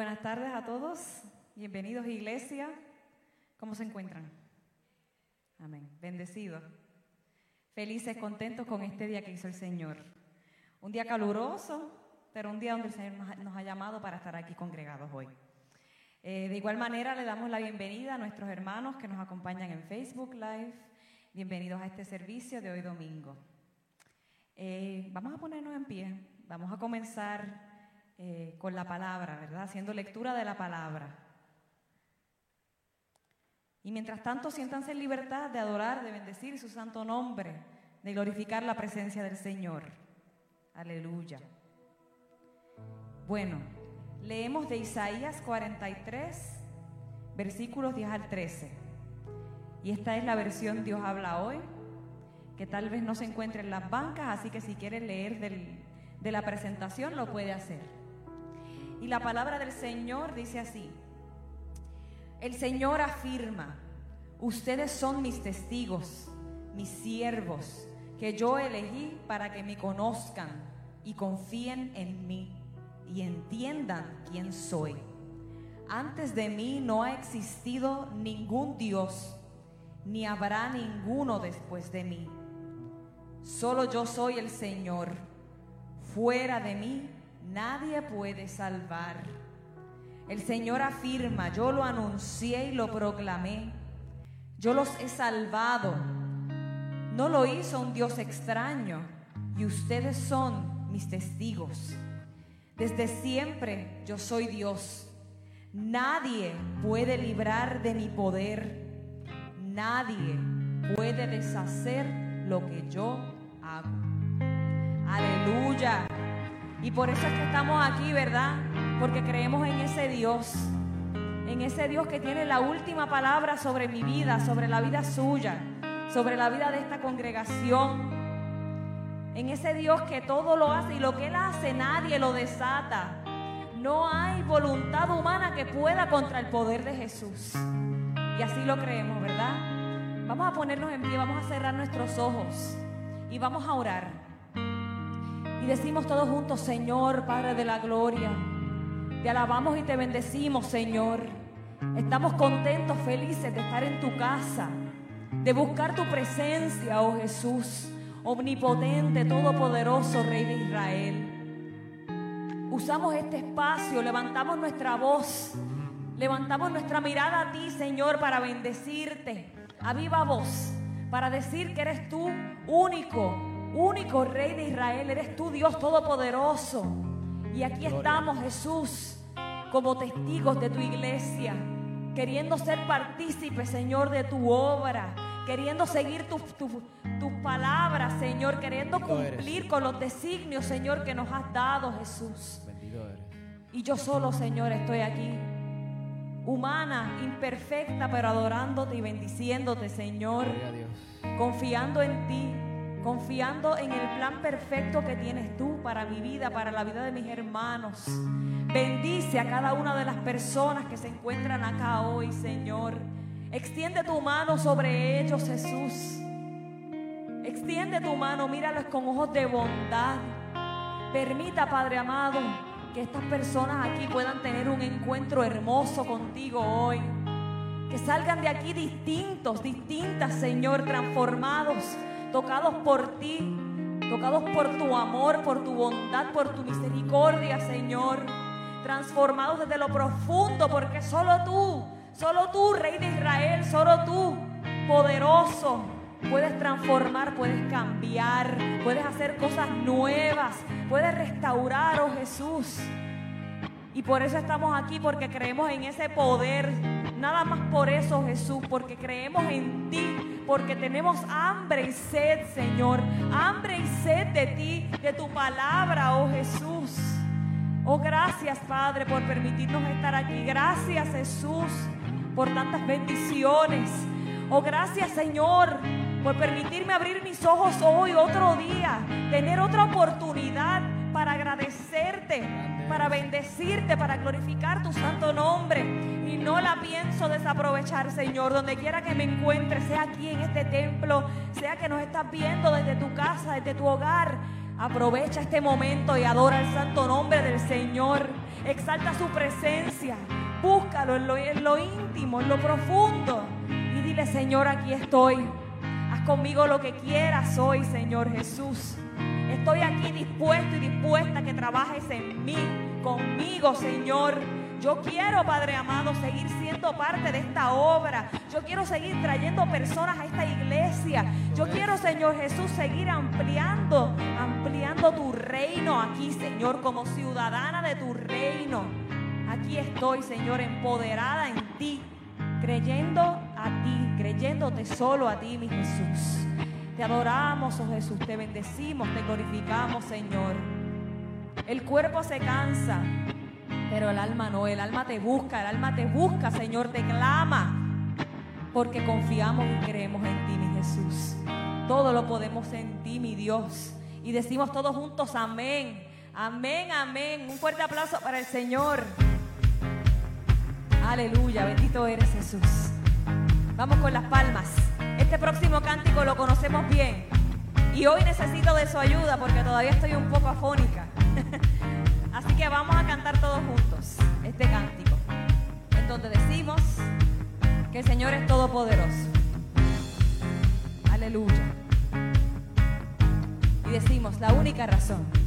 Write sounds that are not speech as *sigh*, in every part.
buenas tardes a todos. Bienvenidos iglesia. ¿Cómo se encuentran? Amén. Bendecidos. Felices, contentos con este día que hizo el Señor. Un día caluroso, pero un día donde el Señor nos ha llamado para estar aquí congregados hoy. Eh, de igual manera, le damos la bienvenida a nuestros hermanos que nos acompañan en Facebook Live. Bienvenidos a este servicio de hoy domingo. Eh, vamos a ponernos en pie. Vamos a comenzar eh, con la palabra, ¿verdad? Haciendo lectura de la palabra. Y mientras tanto, siéntanse en libertad de adorar, de bendecir su santo nombre, de glorificar la presencia del Señor. Aleluya. Bueno, leemos de Isaías 43, versículos 10 al 13. Y esta es la versión Dios habla hoy, que tal vez no se encuentre en las bancas, así que si quiere leer de la presentación lo puede hacer. Y la palabra del Señor dice así. El Señor afirma, ustedes son mis testigos, mis siervos, que yo elegí para que me conozcan y confíen en mí y entiendan quién soy. Antes de mí no ha existido ningún Dios, ni habrá ninguno después de mí. Solo yo soy el Señor. Fuera de mí nadie puede salvar. El Señor afirma, yo lo anuncié y lo proclamé. Yo los he salvado. No lo hizo un Dios extraño y ustedes son mis testigos. Desde siempre yo soy Dios. Nadie puede librar de mi poder. Nadie puede deshacer lo que yo hago. Aleluya. Y por eso es que estamos aquí, ¿verdad? Porque creemos en ese Dios, en ese Dios que tiene la última palabra sobre mi vida, sobre la vida suya, sobre la vida de esta congregación. En ese Dios que todo lo hace y lo que Él hace nadie lo desata. No hay voluntad humana que pueda contra el poder de Jesús. Y así lo creemos, ¿verdad? Vamos a ponernos en pie, vamos a cerrar nuestros ojos y vamos a orar. Y decimos todos juntos, Señor, Padre de la Gloria, te alabamos y te bendecimos, Señor. Estamos contentos, felices de estar en tu casa, de buscar tu presencia, oh Jesús, omnipotente, todopoderoso, Rey de Israel. Usamos este espacio, levantamos nuestra voz, levantamos nuestra mirada a ti, Señor, para bendecirte a viva voz, para decir que eres tú único, único Rey de Israel, eres tú Dios Todopoderoso. Y aquí estamos, Jesús, como testigos de tu iglesia, queriendo ser partícipes, Señor, de tu obra, queriendo seguir tus palabras, Señor, queriendo cumplir con los designios, Señor, que nos has dado, Jesús. Y yo solo, Señor, estoy aquí, humana, imperfecta, pero adorándote y bendiciéndote, Señor, confiando en ti confiando en el plan perfecto que tienes tú para mi vida, para la vida de mis hermanos. Bendice a cada una de las personas que se encuentran acá hoy, Señor. Extiende tu mano sobre ellos, Jesús. Extiende tu mano, míralos con ojos de bondad. Permita, Padre amado, que estas personas aquí puedan tener un encuentro hermoso contigo hoy. Que salgan de aquí distintos, distintas, Señor, transformados tocados por ti, tocados por tu amor, por tu bondad, por tu misericordia, Señor. Transformados desde lo profundo, porque solo tú, solo tú, Rey de Israel, solo tú, poderoso, puedes transformar, puedes cambiar, puedes hacer cosas nuevas, puedes restaurar, oh Jesús. Y por eso estamos aquí, porque creemos en ese poder. Nada más por eso, Jesús, porque creemos en ti, porque tenemos hambre y sed, Señor. Hambre y sed de ti, de tu palabra, oh Jesús. Oh, gracias, Padre, por permitirnos estar aquí. Gracias, Jesús, por tantas bendiciones. Oh, gracias, Señor, por permitirme abrir mis ojos hoy, otro día, tener otra oportunidad para agradecerte, para bendecirte, para glorificar tu santo nombre. Y no la pienso desaprovechar, Señor, donde quiera que me encuentre, sea aquí en este templo, sea que nos estás viendo desde tu casa, desde tu hogar. Aprovecha este momento y adora el santo nombre del Señor. Exalta su presencia. Búscalo en lo, en lo íntimo, en lo profundo. Y dile, Señor, aquí estoy. Haz conmigo lo que quieras hoy, Señor Jesús. Estoy aquí dispuesto y dispuesta a que trabajes en mí, conmigo, Señor. Yo quiero, Padre amado, seguir siendo parte de esta obra. Yo quiero seguir trayendo personas a esta iglesia. Yo quiero, Señor Jesús, seguir ampliando, ampliando tu reino aquí, Señor, como ciudadana de tu reino. Aquí estoy, Señor, empoderada en ti, creyendo a ti, creyéndote solo a ti, mi Jesús. Te adoramos, oh Jesús, te bendecimos, te glorificamos, Señor. El cuerpo se cansa, pero el alma no, el alma te busca, el alma te busca, Señor, te clama, porque confiamos y creemos en ti, mi Jesús. Todo lo podemos en ti, mi Dios. Y decimos todos juntos, amén, amén, amén. Un fuerte aplauso para el Señor. Aleluya, bendito eres Jesús. Vamos con las palmas. Este próximo cántico lo conocemos bien. Y hoy necesito de su ayuda porque todavía estoy un poco afónica. *laughs* Así que vamos a cantar todos juntos este cántico. En donde decimos que el Señor es todopoderoso. Aleluya. Y decimos la única razón.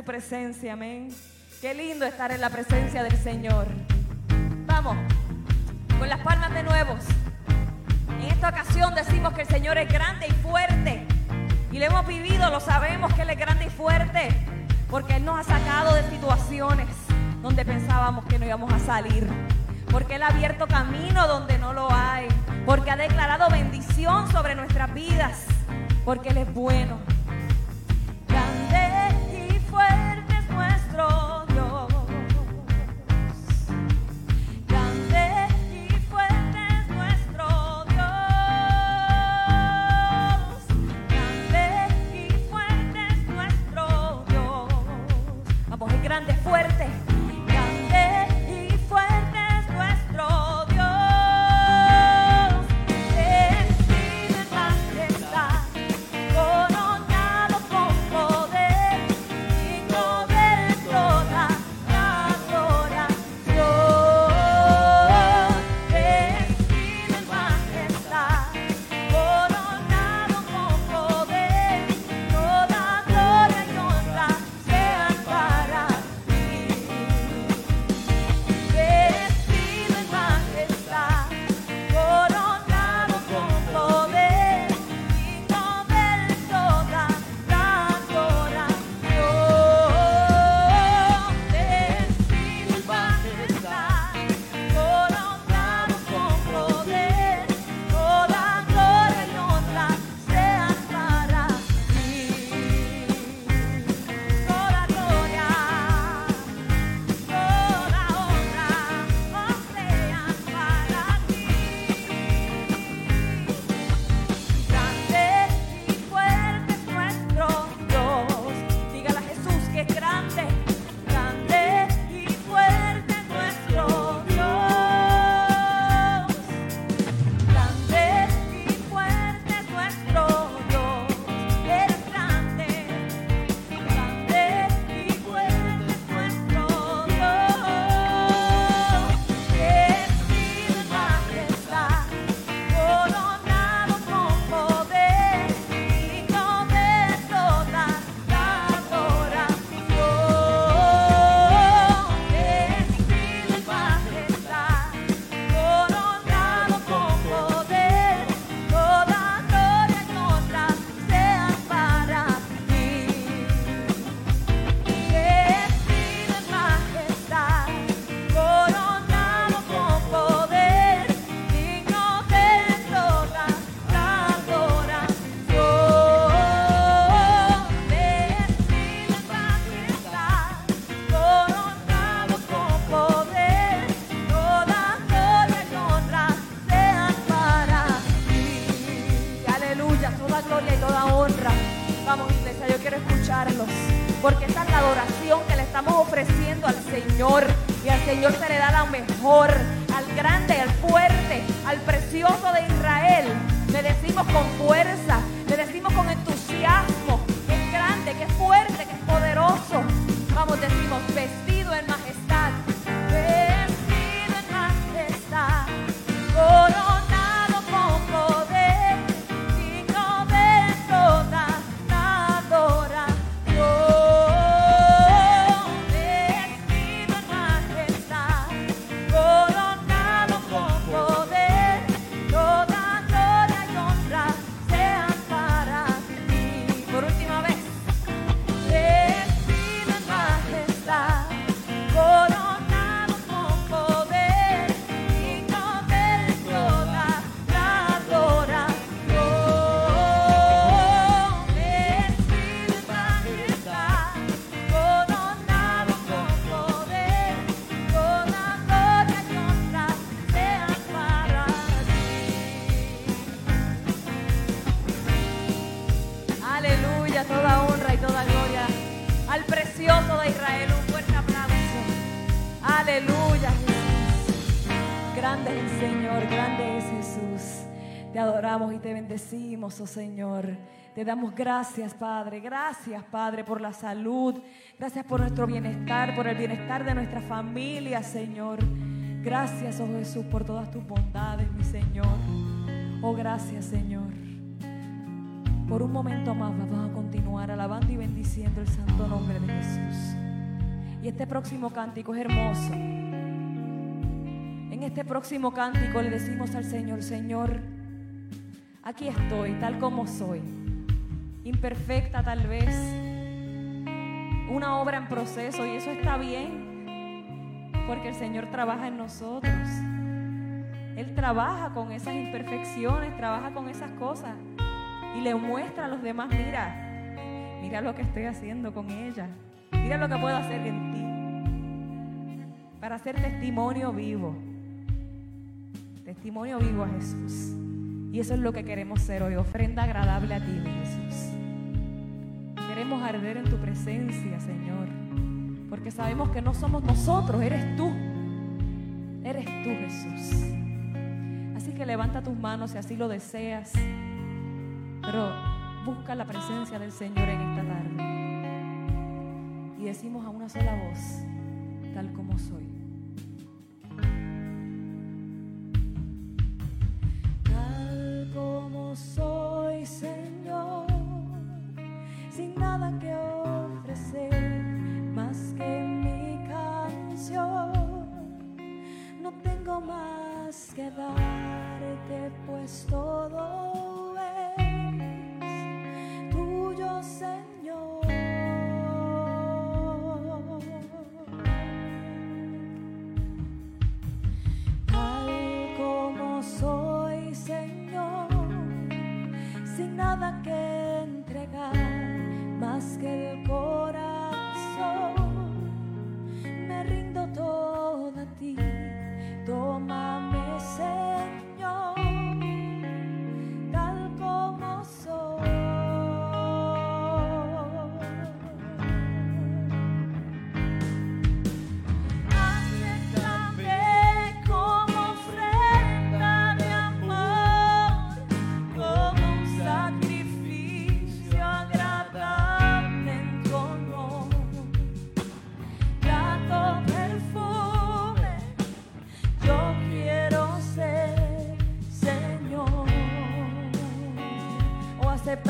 Su presencia, amén. Qué lindo estar en la presencia del Señor. Vamos, con las palmas de nuevo. En esta ocasión decimos que el Señor es grande y fuerte. Y lo hemos vivido, lo sabemos que Él es grande y fuerte. Porque Él nos ha sacado de situaciones donde pensábamos que no íbamos a salir. Porque Él ha abierto camino donde no lo hay. Porque ha declarado bendición sobre nuestras vidas. Porque Él es bueno. Bendecimos, oh Señor. Te damos gracias, Padre. Gracias, Padre, por la salud. Gracias por nuestro bienestar, por el bienestar de nuestra familia, Señor. Gracias, oh Jesús, por todas tus bondades, mi Señor. Oh, gracias, Señor. por un momento más vamos a continuar alabando y bendiciendo el santo nombre de Jesús. Y este próximo cántico es hermoso. En este próximo cántico le decimos al Señor, Señor, aquí estoy tal como soy, imperfecta tal vez, una obra en proceso y eso está bien, porque el Señor trabaja en nosotros. Él trabaja con esas imperfecciones, trabaja con esas cosas y le muestra a los demás, mira, mira lo que estoy haciendo con ella, mira lo que puedo hacer en ti, para ser testimonio vivo, testimonio vivo a Jesús. Y eso es lo que queremos ser hoy, ofrenda agradable a ti, Jesús. Queremos arder en tu presencia, Señor, porque sabemos que no somos nosotros, eres tú. Eres tú, Jesús. Así que levanta tus manos si así lo deseas. Pero busca la presencia del Señor en esta tarde. Y decimos a una sola voz, tal como soy.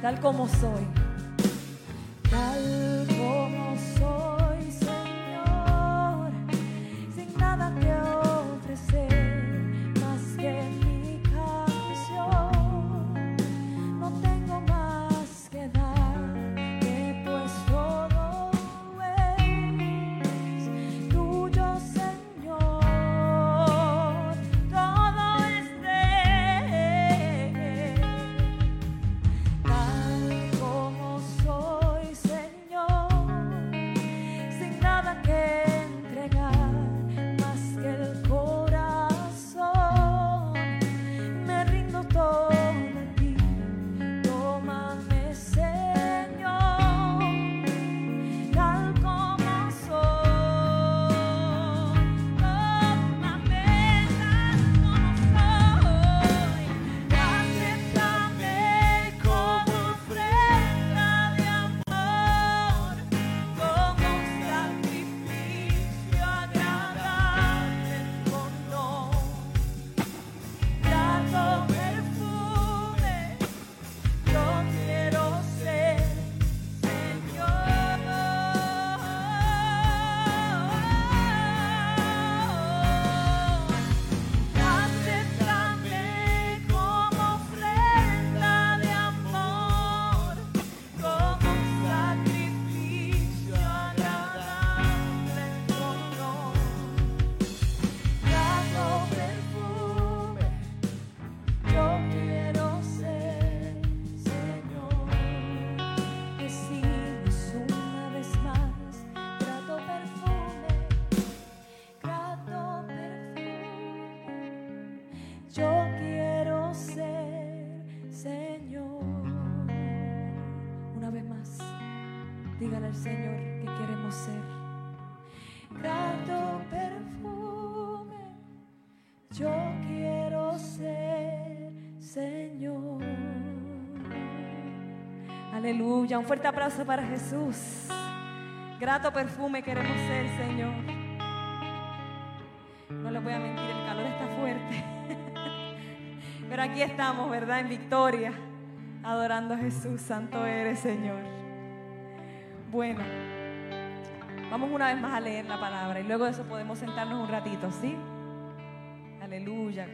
tal como soy. Señor que queremos ser. Grato perfume, yo quiero ser, Señor. Aleluya. Un fuerte aplauso para Jesús. Grato perfume queremos ser, Señor. No les voy a mentir, el calor está fuerte. *laughs* Pero aquí estamos, ¿verdad? En victoria, adorando a Jesús. Santo eres, Señor. Bueno, vamos una vez más a leer la palabra y luego de eso podemos sentarnos un ratito, ¿sí? Aleluya.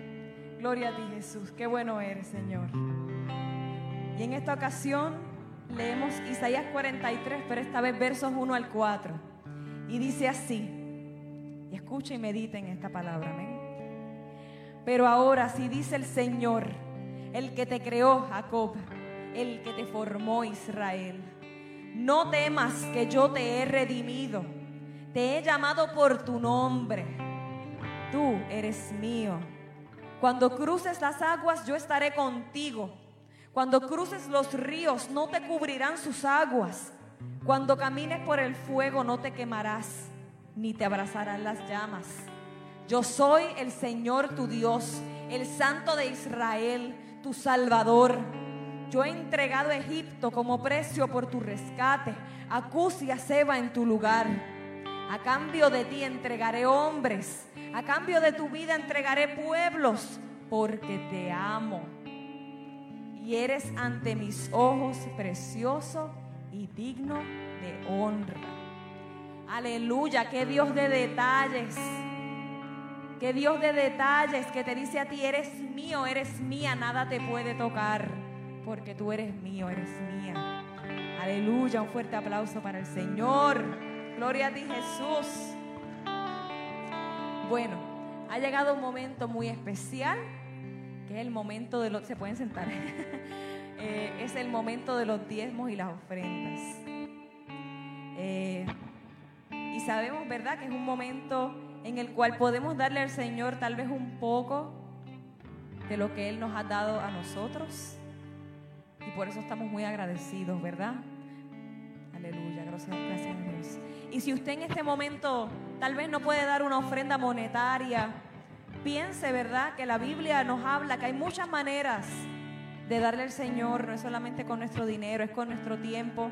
Gloria a ti, Jesús. Qué bueno eres, Señor. Y en esta ocasión leemos Isaías 43, pero esta vez versos 1 al 4. Y dice así, escucha y medita en esta palabra, amén. Pero ahora sí dice el Señor, el que te creó Jacob, el que te formó Israel. No temas que yo te he redimido, te he llamado por tu nombre. Tú eres mío. Cuando cruces las aguas, yo estaré contigo. Cuando cruces los ríos, no te cubrirán sus aguas. Cuando camines por el fuego, no te quemarás, ni te abrazarán las llamas. Yo soy el Señor tu Dios, el Santo de Israel, tu Salvador. Yo he entregado a Egipto como precio por tu rescate, a Cus y a Seba en tu lugar. A cambio de ti entregaré hombres, a cambio de tu vida entregaré pueblos, porque te amo. Y eres ante mis ojos precioso y digno de honra. Aleluya, qué Dios de detalles. Qué Dios de detalles que te dice a ti, eres mío, eres mía, nada te puede tocar, porque tú eres mío, eres mía. Aleluya, un fuerte aplauso para el Señor. Gloria a ti Jesús. Bueno, ha llegado un momento muy especial, que es el momento de los... Se pueden sentar. *laughs* Eh, es el momento de los diezmos y las ofrendas. Eh, y sabemos, ¿verdad?, que es un momento en el cual podemos darle al Señor tal vez un poco de lo que Él nos ha dado a nosotros. Y por eso estamos muy agradecidos, ¿verdad? Aleluya, gracias, gracias a Dios. Y si usted en este momento tal vez no puede dar una ofrenda monetaria, piense, ¿verdad? Que la Biblia nos habla que hay muchas maneras de darle al Señor, no es solamente con nuestro dinero, es con nuestro tiempo,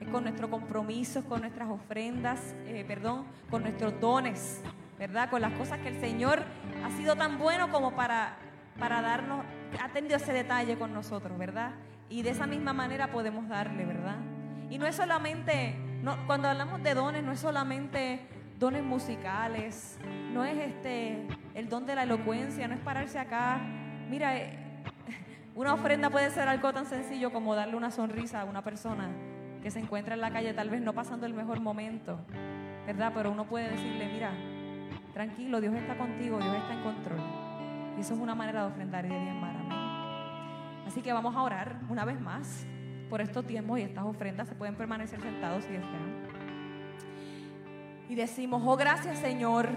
es con nuestro compromiso, es con nuestras ofrendas, eh, perdón, con nuestros dones, ¿verdad? Con las cosas que el Señor ha sido tan bueno como para, para darnos, ha tenido ese detalle con nosotros, ¿verdad? Y de esa misma manera podemos darle, ¿verdad? Y no es solamente, no, cuando hablamos de dones, no es solamente dones musicales, no es este el don de la elocuencia, no es pararse acá. Mira, eh, *laughs* una ofrenda puede ser algo tan sencillo como darle una sonrisa a una persona que se encuentra en la calle, tal vez no pasando el mejor momento, ¿verdad? Pero uno puede decirle, mira, tranquilo, Dios está contigo, Dios está en control. Y eso es una manera de ofrendar y de diezmar, amén. Así que vamos a orar una vez más por estos tiempos y estas ofrendas. Se pueden permanecer sentados si desean. Y decimos, oh gracias Señor,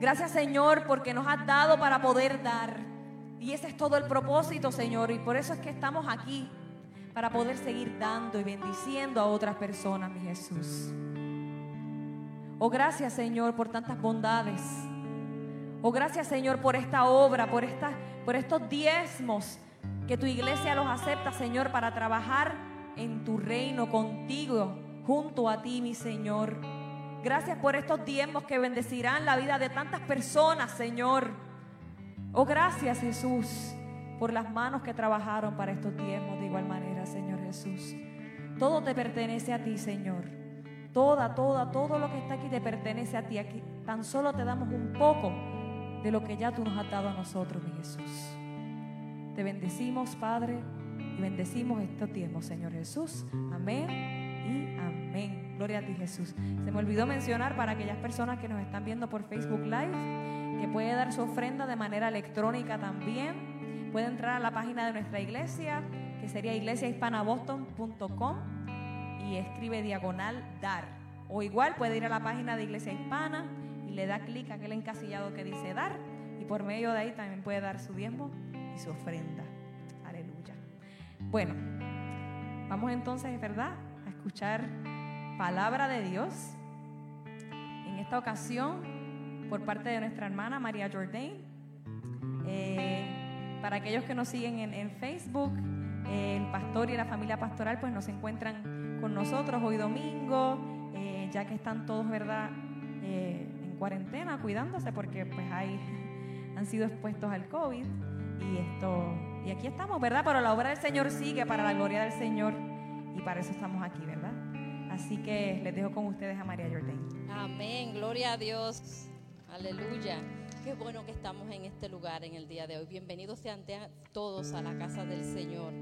gracias Señor porque nos has dado para poder dar. Y ese es todo el propósito, Señor. Y por eso es que estamos aquí, para poder seguir dando y bendiciendo a otras personas, mi Jesús. Oh, gracias, Señor, por tantas bondades. Oh, gracias, Señor, por esta obra, por, esta, por estos diezmos que tu iglesia los acepta, Señor, para trabajar en tu reino contigo, junto a ti, mi Señor. Gracias por estos diezmos que bendecirán la vida de tantas personas, Señor. Oh, gracias Jesús por las manos que trabajaron para estos tiempos de igual manera, Señor Jesús. Todo te pertenece a ti, Señor. Toda, toda, todo lo que está aquí te pertenece a ti. Aquí tan solo te damos un poco de lo que ya tú nos has dado a nosotros, mi Jesús. Te bendecimos, Padre, y bendecimos estos tiempos, Señor Jesús. Amén y amén. Gloria a ti, Jesús. Se me olvidó mencionar para aquellas personas que nos están viendo por Facebook Live que puede dar su ofrenda de manera electrónica también. Puede entrar a la página de nuestra iglesia, que sería iglesiahispanaboston.com y escribe diagonal dar. O igual puede ir a la página de Iglesia Hispana y le da clic a aquel encasillado que dice dar y por medio de ahí también puede dar su diezmo y su ofrenda. Aleluya. Bueno, vamos entonces, ¿verdad? A escuchar palabra de Dios. En esta ocasión, por parte de nuestra hermana María Jordain. Eh, para aquellos que nos siguen en, Facebook, eh, el pastor y la familia pastoral pues nos encuentran con nosotros hoy domingo, eh, ya que están todos, ¿verdad?, en cuarentena, cuidándose porque pues hay, *laughs* han sido expuestos al COVID y esto, y aquí estamos, ¿verdad? Pero la obra del Señor sigue para la gloria del Señor y para eso estamos aquí, ¿verdad? Así que les dejo con ustedes a María Jordan. Amén, gloria a Dios. Aleluya. Qué bueno que estamos en este lugar en el día de hoy. Bienvenidos sean todos a la casa del Señor.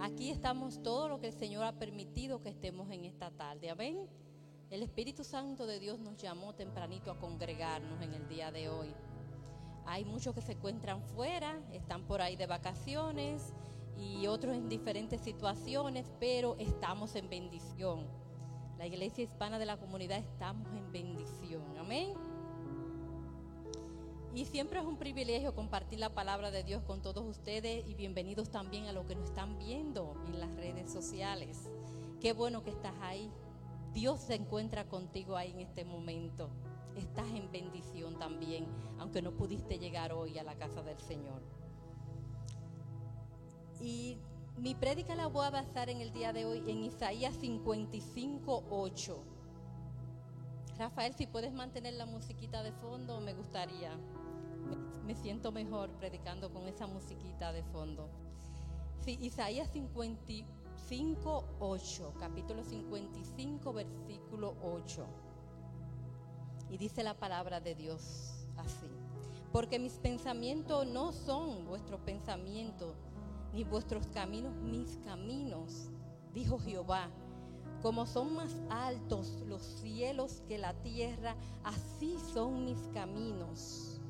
Aquí estamos todo lo que el Señor ha permitido que estemos en esta tarde. Amén. El Espíritu Santo de Dios nos llamó tempranito a congregarnos en el día de hoy. Hay muchos que se encuentran fuera, están por ahí de vacaciones y otros en diferentes situaciones, pero estamos en bendición. La iglesia hispana de la comunidad estamos en bendición. Amén. Y siempre es un privilegio compartir la palabra de Dios con todos ustedes y bienvenidos también a los que nos están viendo en las redes sociales. Qué bueno que estás ahí. Dios se encuentra contigo ahí en este momento. Estás en bendición también, aunque no pudiste llegar hoy a la casa del Señor. Y mi prédica la voy a basar en el día de hoy en Isaías 55, 8. Rafael, si puedes mantener la musiquita de fondo, me gustaría me, siento mejor predicando con esa musiquita de fondo. Sí, Isaías 55, 8, capítulo 55, versículo 8. Y dice la palabra de Dios así. Porque mis pensamientos no son vuestros pensamientos, ni vuestros caminos mis caminos, dijo Jehová. Como son más altos los cielos que la tierra, así son mis caminos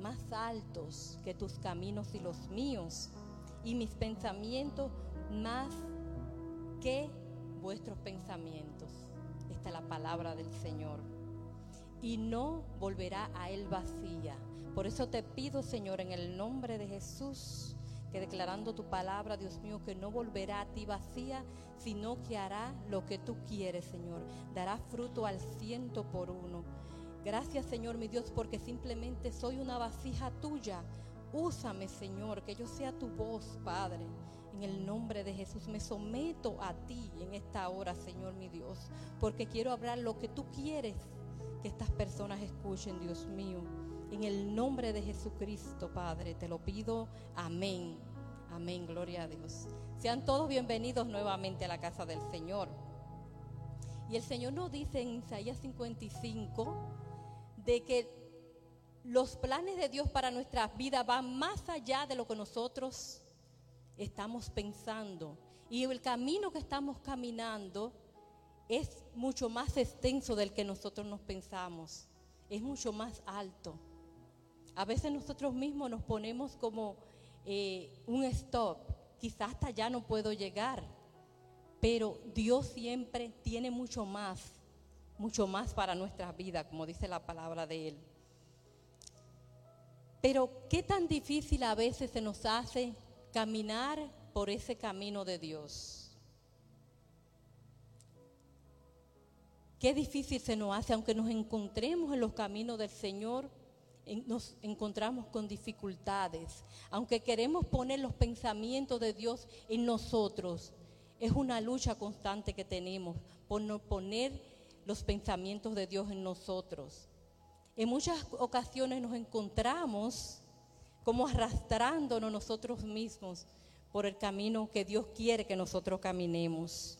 más altos que tus caminos y los míos, y mis pensamientos más que vuestros pensamientos. Esta es la palabra del Señor. Y no volverá a él vacía. Por eso te pido, Señor, en el nombre de Jesús, que declarando tu palabra, Dios mío, que no volverá a ti vacía, sino que hará lo que tú quieres, Señor. Dará fruto al ciento por uno Gracias Señor mi Dios porque simplemente soy una vasija tuya. Úsame Señor, que yo sea tu voz, Padre. En el nombre de Jesús me someto a ti en esta hora, Señor mi Dios, porque quiero hablar lo que tú quieres que estas personas escuchen, Dios mío. En el nombre de Jesucristo, Padre, te lo pido. Amén. Amén, gloria a Dios. Sean todos bienvenidos nuevamente a la casa del Señor. Y el Señor nos dice en Isaías 55, de que los planes de Dios para nuestras vidas van más allá de lo que nosotros estamos pensando. Y el camino que estamos caminando es mucho más extenso del que nosotros nos pensamos. Es mucho más alto. A veces nosotros mismos nos ponemos como eh, un stop. Quizás hasta allá no puedo llegar. Pero Dios siempre tiene mucho más mucho más para nuestras vidas, como dice la palabra de Él. Pero qué tan difícil a veces se nos hace caminar por ese camino de Dios. Qué difícil se nos hace, aunque nos encontremos en los caminos del Señor, nos encontramos con dificultades. Aunque queremos poner los pensamientos de Dios en nosotros, es una lucha constante que tenemos por no poner los pensamientos de Dios en nosotros. En muchas ocasiones nos encontramos como arrastrándonos nosotros mismos por el camino que Dios quiere que nosotros caminemos.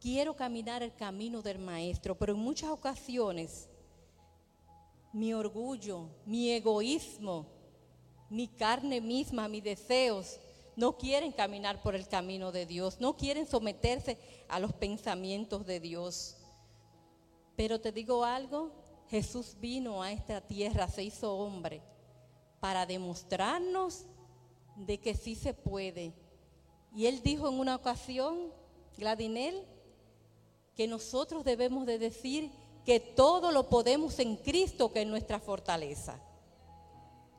Quiero caminar el camino del Maestro, pero en muchas ocasiones mi orgullo, mi egoísmo, mi carne misma, mis deseos, no quieren caminar por el camino de Dios, no quieren someterse a los pensamientos de Dios. Pero te digo algo, Jesús vino a esta tierra, se hizo hombre, para demostrarnos de que sí se puede. Y él dijo en una ocasión, Gladinel, que nosotros debemos de decir que todo lo podemos en Cristo, que es nuestra fortaleza.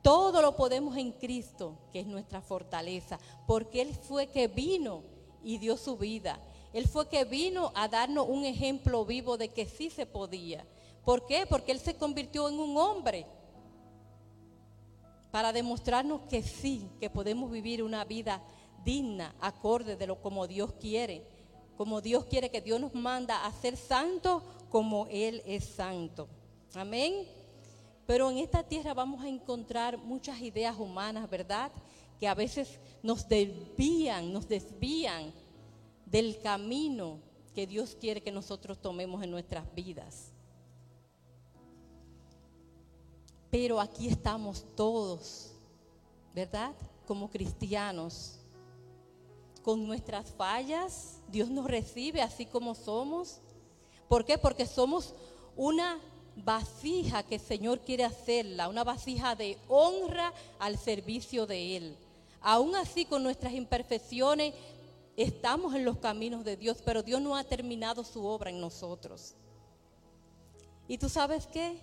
Todo lo podemos en Cristo, que es nuestra fortaleza, porque Él fue que vino y dio su vida. Él fue que vino a darnos un ejemplo vivo de que sí se podía. ¿Por qué? Porque Él se convirtió en un hombre para demostrarnos que sí, que podemos vivir una vida digna, acorde de lo como Dios quiere, como Dios quiere que Dios nos manda a ser santos como Él es santo. Amén. Pero en esta tierra vamos a encontrar muchas ideas humanas, ¿verdad? Que a veces nos desvían, nos desvían del camino que Dios quiere que nosotros tomemos en nuestras vidas. Pero aquí estamos todos, ¿verdad? Como cristianos. Con nuestras fallas, Dios nos recibe así como somos. ¿Por qué? Porque somos una vasija que el Señor quiere hacerla, una vasija de honra al servicio de Él. Aún así, con nuestras imperfecciones, estamos en los caminos de Dios, pero Dios no ha terminado su obra en nosotros. ¿Y tú sabes qué?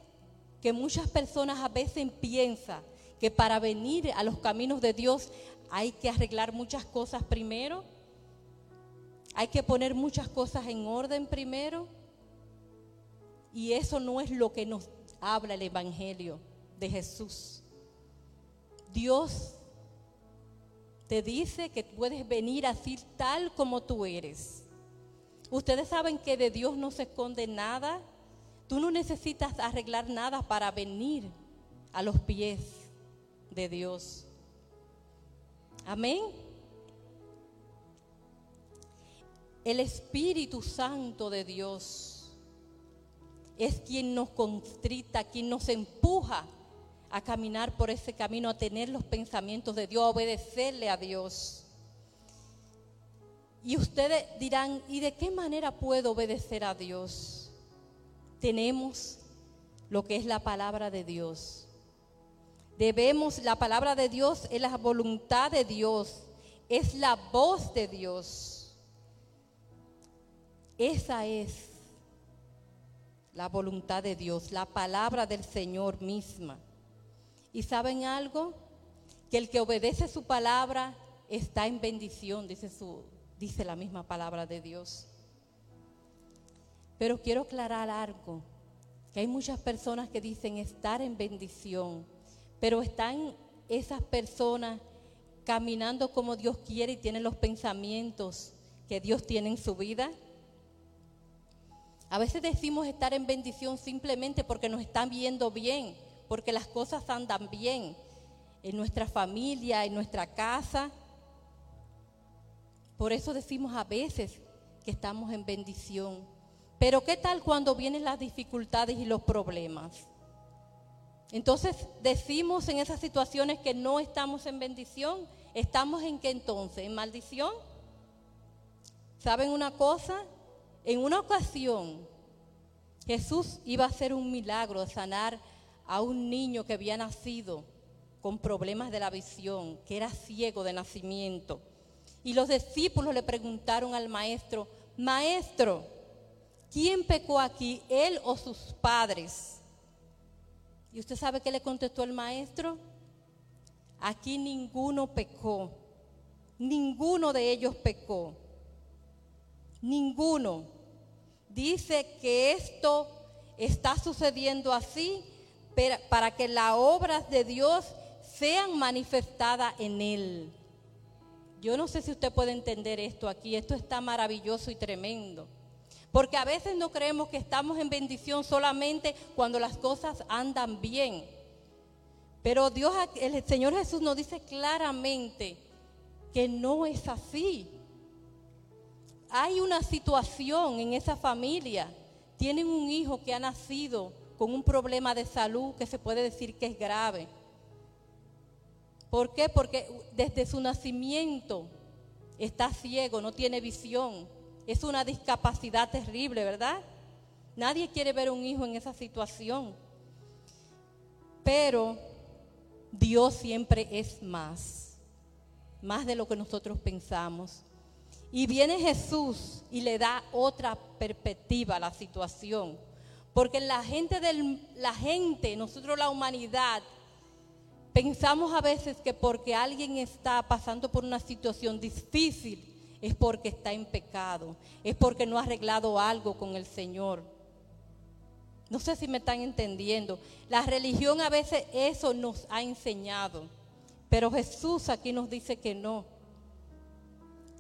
Que muchas personas a veces piensan que para venir a los caminos de Dios hay que arreglar muchas cosas primero, hay que poner muchas cosas en orden primero. Y eso no es lo que nos habla el Evangelio de Jesús. Dios te dice que puedes venir así tal como tú eres. Ustedes saben que de Dios no se esconde nada. Tú no necesitas arreglar nada para venir a los pies de Dios. Amén. El Espíritu Santo de Dios es quien nos constrita, quien nos empuja a caminar por ese camino, a tener los pensamientos de Dios, a obedecerle a Dios. Y ustedes dirán, ¿y de qué manera puedo obedecer a Dios? Tenemos lo que es la palabra de Dios. Debemos, la palabra de Dios es la voluntad de Dios, es la voz de Dios. Esa es la voluntad de Dios, la palabra del Señor misma. ¿Y saben algo? Que el que obedece su palabra está en bendición, dice, su, dice la misma palabra de Dios. Pero quiero aclarar algo, que hay muchas personas que dicen estar en bendición, pero están esas personas caminando como Dios quiere y tienen los pensamientos que Dios tiene en su vida. A veces decimos estar en bendición simplemente porque nos están viendo bien, porque las cosas andan bien en nuestra familia, en nuestra casa. Por eso decimos a veces que estamos en bendición. Pero ¿qué tal cuando vienen las dificultades y los problemas? Entonces decimos en esas situaciones que no estamos en bendición. ¿Estamos en qué entonces? ¿En maldición? ¿Saben una cosa? En una ocasión, Jesús iba a hacer un milagro sanar a un niño que había nacido con problemas de la visión, que era ciego de nacimiento. Y los discípulos le preguntaron al maestro, maestro, ¿quién pecó aquí, él o sus padres? ¿Y usted sabe qué le contestó el maestro? Aquí ninguno pecó, ninguno de ellos pecó, ninguno dice que esto está sucediendo así para que las obras de Dios sean manifestadas en Él. Yo no sé si usted puede entender esto aquí, esto está maravilloso y tremendo. Porque a veces no creemos que estamos en bendición solamente cuando las cosas andan bien. Pero Dios, el Señor Jesús nos dice claramente que no es así hay una situación en esa familia, tienen un hijo que ha nacido con un problema de salud que se puede decir que es grave. ¿Por qué? Porque desde su nacimiento está ciego, no tiene visión. Es una discapacidad terrible, ¿verdad? Nadie quiere ver un hijo en esa situación. Pero Dios siempre es más, más de lo que nosotros pensamos. Y viene Jesús y le da otra perspectiva a la situación. Porque la gente, del, la gente, nosotros la humanidad, pensamos a veces que porque alguien está pasando por una situación difícil, es porque está en pecado, es porque no ha arreglado algo con el Señor. No sé si me están entendiendo. La religión a veces eso nos ha enseñado, pero Jesús aquí nos dice que no.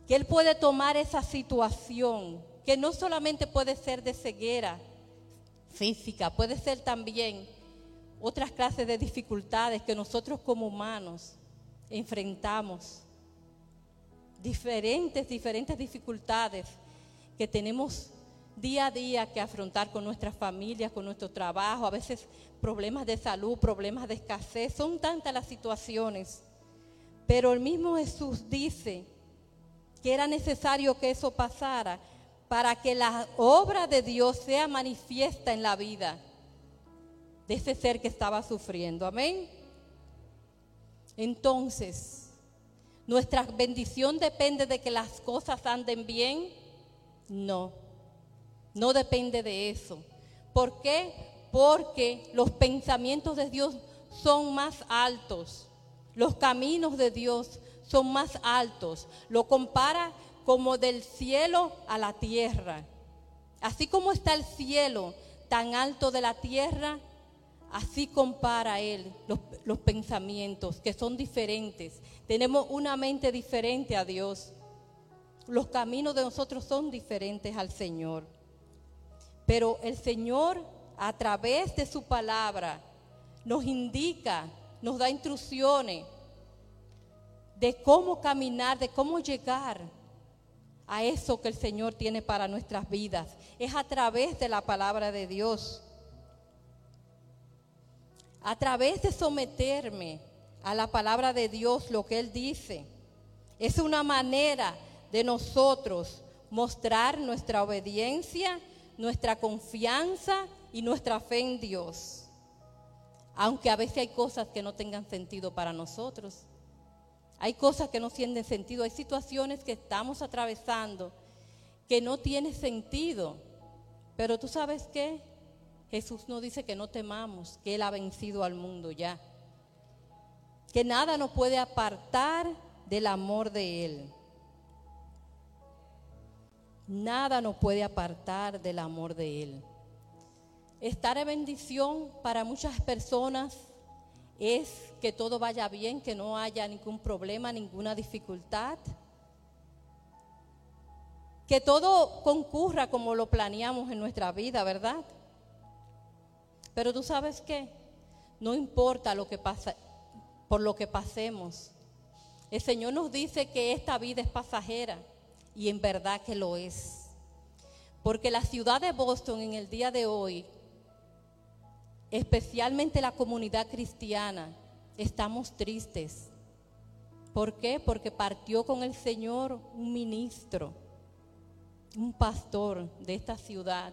Que Él puede tomar esa situación, que no solamente puede ser de ceguera física, puede ser también otras clases de dificultades que nosotros como humanos enfrentamos diferentes, diferentes dificultades que tenemos día a día que afrontar con nuestras familias, con nuestro trabajo, a veces problemas de salud, problemas de escasez, son tantas las situaciones. Pero el mismo Jesús dice que era necesario que eso pasara para que la obra de Dios sea manifiesta en la vida de ese ser que estaba sufriendo. Amén. Entonces, ¿Nuestra bendición depende de que las cosas anden bien? No, no depende de eso. ¿Por qué? Porque los pensamientos de Dios son más altos. Los caminos de Dios son más altos. Lo compara como del cielo a la tierra. Así como está el cielo tan alto de la tierra, Así compara Él los, pensamientos, que son diferentes. Tenemos una mente diferente a Dios. Los caminos de nosotros son diferentes al Señor. Pero el Señor, a través de su palabra, nos indica, nos da instrucciones de cómo caminar, de cómo llegar a eso que el Señor tiene para nuestras vidas. Es a través de la palabra de Dios a través de someterme a la palabra de Dios, lo que Él dice. Es una manera de nosotros mostrar nuestra obediencia, nuestra confianza y nuestra fe en Dios. Aunque a veces hay cosas que no tengan sentido para nosotros. Hay cosas que no tienen sentido. Hay situaciones que estamos atravesando que no tienen sentido. Pero tú sabes qué? Jesús nos dice que no temamos, que Él ha vencido al mundo ya. Que nada nos puede apartar del amor de Él. Nada nos puede apartar del amor de Él. Estar en bendición para muchas personas es que todo vaya bien, que no haya ningún problema, ninguna dificultad. Que todo concurra como lo planeamos en nuestra vida, ¿verdad? Pero tú sabes qué, no importa lo que pasa, por lo que pasemos. El Señor nos dice que esta vida es pasajera y en verdad que lo es. Porque la ciudad de Boston en el día de hoy, especialmente la comunidad cristiana, estamos tristes. ¿Por qué? Porque partió con el Señor un ministro, un pastor de esta ciudad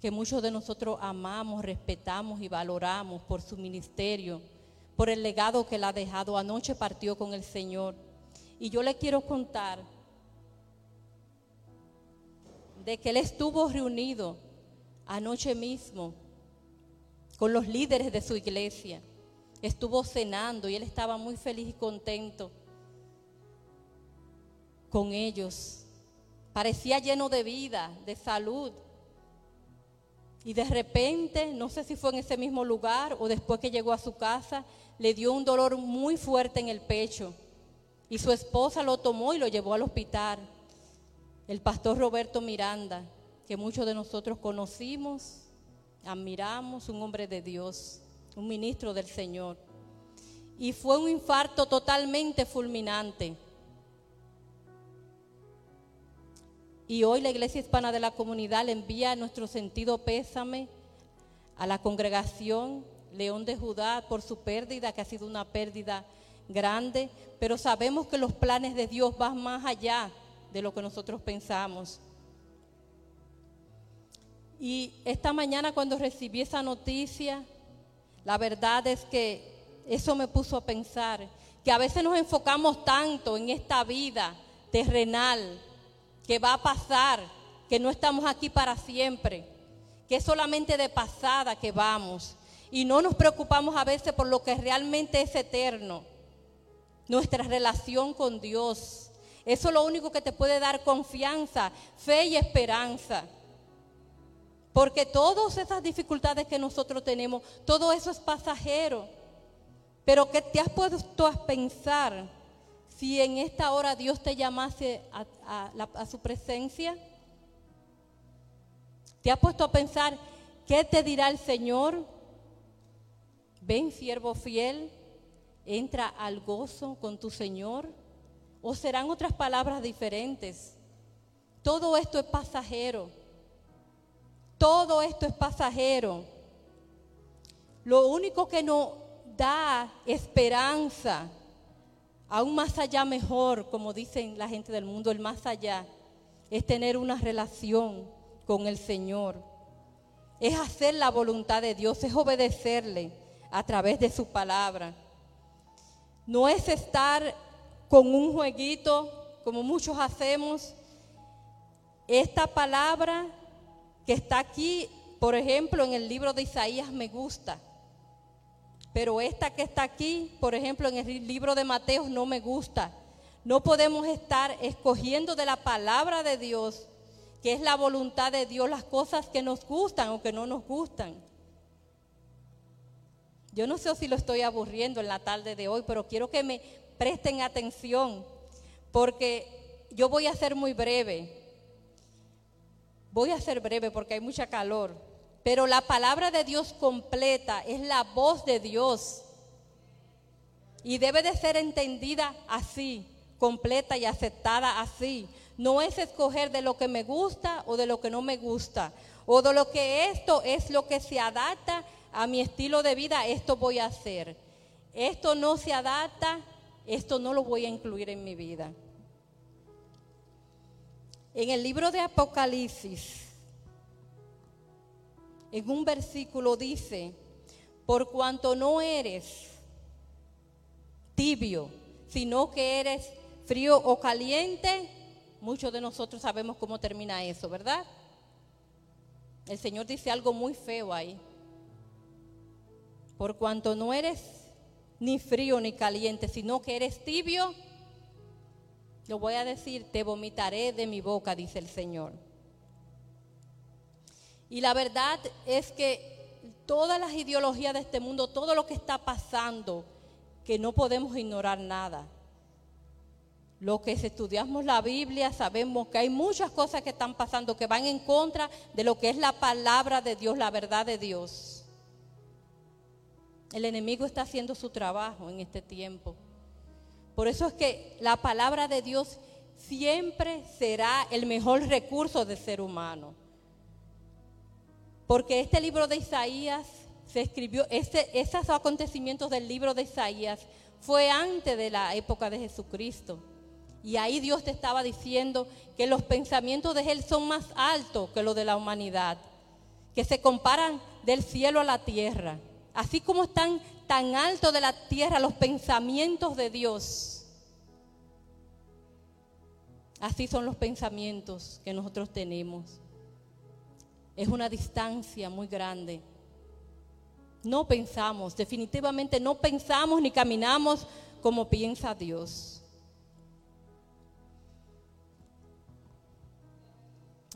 que muchos de nosotros amamos, respetamos y valoramos por su ministerio, por el legado que él ha dejado. Anoche partió con el Señor. Y yo le quiero contar de que él estuvo reunido anoche mismo con los líderes de su iglesia. Estuvo cenando y él estaba muy feliz y contento con ellos. Parecía lleno de vida, de salud. Y de repente, no sé si fue en ese mismo lugar o después que llegó a su casa, le dio un dolor muy fuerte en el pecho. Y su esposa lo tomó y lo llevó al hospital. El pastor Roberto Miranda, que muchos de nosotros conocimos, admiramos, un hombre de Dios, un ministro del Señor. Y fue un infarto totalmente fulminante. Y hoy la Iglesia Hispana de la Comunidad le envía nuestro sentido pésame a la congregación León de Judá por su pérdida, que ha sido una pérdida grande, pero sabemos que los planes de Dios van más allá de lo que nosotros pensamos. Y esta mañana cuando recibí esa noticia, la verdad es que eso me puso a pensar que a veces nos enfocamos tanto en esta vida terrenal, que va a pasar, que no estamos aquí para siempre, que es solamente de pasada que vamos. Y no nos preocupamos a veces por lo que realmente es eterno. nuestra relación con Dios. Eso es lo único que te puede dar confianza, fe y esperanza. Porque todas esas dificultades que nosotros tenemos, todo eso es pasajero. Pero que te has puesto a pensar si en esta hora Dios te llamase a, su presencia. ¿Te has puesto a pensar qué te dirá el Señor? Ven, siervo fiel, entra al gozo con tu Señor. ¿O serán otras palabras diferentes? Todo esto es pasajero. Todo esto es pasajero. Lo único que nos da esperanza, aún más allá mejor, como dicen la gente del mundo, el más allá, es tener una relación con el Señor. Es hacer la voluntad de Dios, es obedecerle a través de su palabra. No es estar con un jueguito como muchos hacemos. Esta palabra que está aquí, por ejemplo, en el libro de Isaías me gusta. Pero esta que está aquí, por ejemplo, en el libro de Mateo no me gusta. No podemos estar escogiendo de la palabra de Dios, que es la voluntad de Dios, las cosas que nos gustan o que no nos gustan. Yo no sé si lo estoy aburriendo en la tarde de hoy, pero quiero que me presten atención, porque yo voy a ser muy breve. Voy a ser breve porque hay mucha calor. Pero la palabra de Dios completa es la voz de Dios. Y debe de ser entendida así, completa y aceptada así. No es escoger de lo que me gusta o de lo que no me gusta. O de lo que esto es lo que se adapta a mi estilo de vida, esto voy a hacer. Esto no se adapta, esto no lo voy a incluir en mi vida. En el libro de Apocalipsis, en un versículo dice, por cuanto no eres tibio, sino que eres frío o caliente, muchos de nosotros sabemos cómo termina eso, ¿verdad? El Señor dice algo muy feo ahí. Por cuanto no eres ni frío ni caliente, sino que eres tibio, lo voy a decir, te vomitaré de mi boca, dice el Señor. Y la verdad es que todas las ideologías de este mundo, todo lo que está pasando, que no podemos ignorar nada. Lo que estudiamos la Biblia sabemos que hay muchas cosas que están pasando que van en contra de lo que es la palabra de Dios, la verdad de Dios. El enemigo está haciendo su trabajo en este tiempo. Por eso es que la palabra de Dios siempre será el mejor recurso del ser humano. Porque este libro de Isaías se escribió, este, esos acontecimientos del libro de Isaías fue antes de la época de Jesucristo. Y ahí Dios te estaba diciendo que los pensamientos de Él son más altos que los de la humanidad, que se comparan del cielo a la tierra. Así como están tan alto de la tierra los pensamientos de Dios. Así son los pensamientos que nosotros tenemos. Es una distancia muy grande. No pensamos, definitivamente no pensamos ni caminamos como piensa Dios.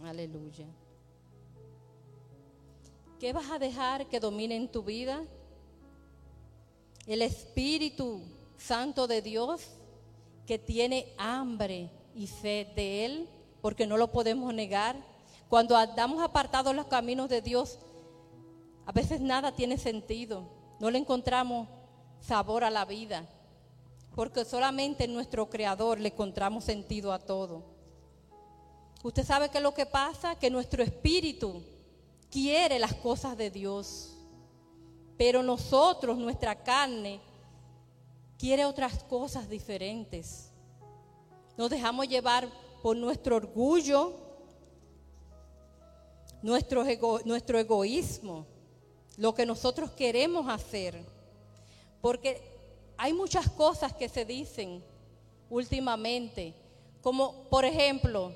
Aleluya. ¿Qué vas a dejar que domine en tu vida? el Espíritu Santo de Dios que tiene hambre y sed de Él, porque no lo podemos negar. Cuando andamos apartados los caminos de Dios, a veces nada tiene sentido, no le encontramos sabor a la vida, porque solamente en nuestro Creador le encontramos sentido a todo. Usted sabe que lo que pasa, que nuestro espíritu quiere las cosas de Dios. Pero nosotros, nuestra carne, quiere otras cosas diferentes. Nos dejamos llevar por nuestro orgullo, nuestro, nuestro egoísmo, lo que nosotros queremos hacer. Porque hay muchas cosas que se dicen últimamente, como por ejemplo,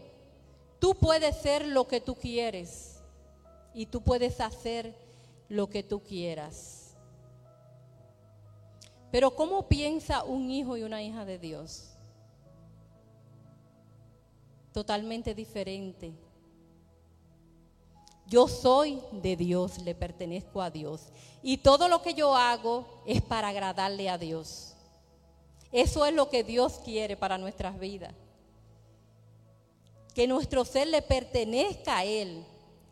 tú puedes ser lo que tú quieres y tú puedes hacer lo que tú quieras. Pero ¿cómo piensa un hijo y una hija de Dios? Totalmente diferente. Yo soy de Dios, le pertenezco a Dios. Y todo lo que yo hago es para agradarle a Dios. Eso es lo que Dios quiere para nuestras vidas. Que nuestro ser le pertenezca a Él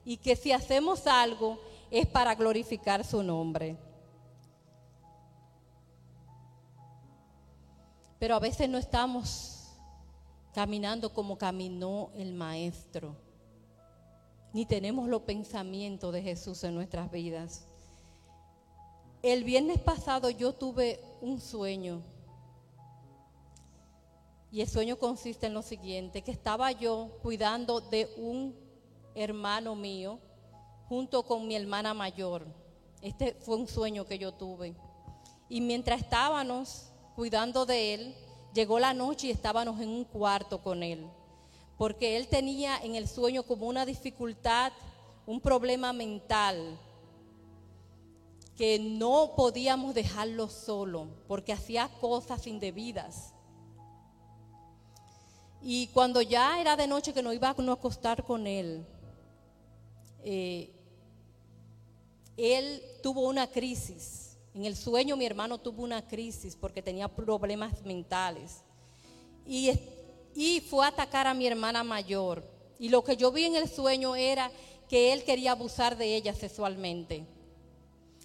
y que si hacemos algo es para glorificar su nombre. Pero a veces no estamos caminando como caminó el Maestro, ni tenemos los pensamientos de Jesús en nuestras vidas. El viernes pasado yo tuve un sueño. Y el sueño consiste en lo siguiente, que estaba yo cuidando de un hermano mío junto con mi hermana mayor. Este fue un sueño que yo tuve. Y mientras estábamos cuidando de él, llegó la noche y estábamos en un cuarto con él. Porque él tenía en el sueño como una dificultad, un problema mental, que no podíamos dejarlo solo, porque hacía cosas indebidas. Y cuando ya era de noche que nos iba a acostar con él, eh, él tuvo una crisis. En el sueño mi hermano tuvo una crisis porque tenía problemas mentales. Y, y fue a atacar a mi hermana mayor. Y lo que yo vi en el sueño era que él quería abusar de ella sexualmente.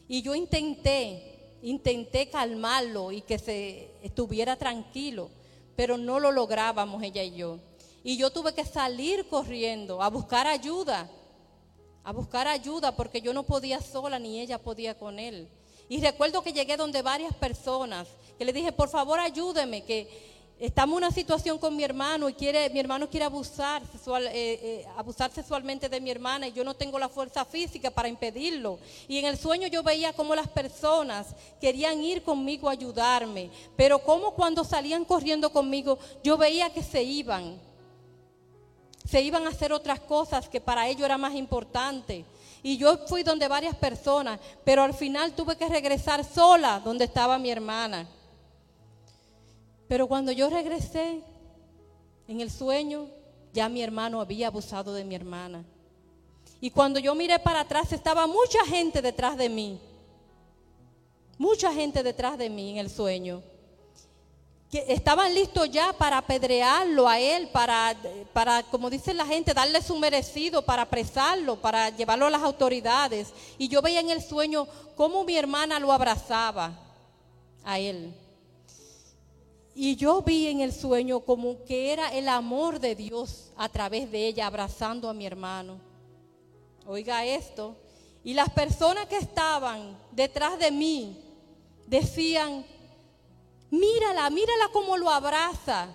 Y yo intenté, intenté calmarlo y que se estuviera tranquilo, pero no lo lográbamos ella y yo. Y yo tuve que salir corriendo a buscar ayuda a buscar ayuda porque yo no podía sola ni ella podía con él. Y recuerdo que llegué donde varias personas que le dije, por favor ayúdeme, que estamos en una situación con mi hermano y quiere, mi hermano quiere abusar, eh, eh, abusar sexualmente de mi hermana y yo no tengo la fuerza física para impedirlo. Y en el sueño yo veía cómo las personas querían ir conmigo a ayudarme, pero como cuando salían corriendo conmigo yo veía que se iban se iban a hacer otras cosas que para ellos era más importante. Y yo fui donde varias personas, pero al final tuve que regresar sola donde estaba mi hermana. Pero cuando yo regresé en el sueño, ya mi hermano había abusado de mi hermana. Y cuando yo miré para atrás, estaba mucha gente detrás de mí. Mucha gente detrás de mí en el sueño que estaban listos ya para apedrearlo a él, para, para, como dice la gente, darle su merecido, para apresarlo, para llevarlo a las autoridades. Y yo veía en el sueño cómo mi hermana lo abrazaba a él. Y yo vi en el sueño como que era el amor de Dios a través de ella abrazando a mi hermano. Oiga esto. Y las personas que estaban detrás de mí decían, Mírala, mírala cómo lo abraza.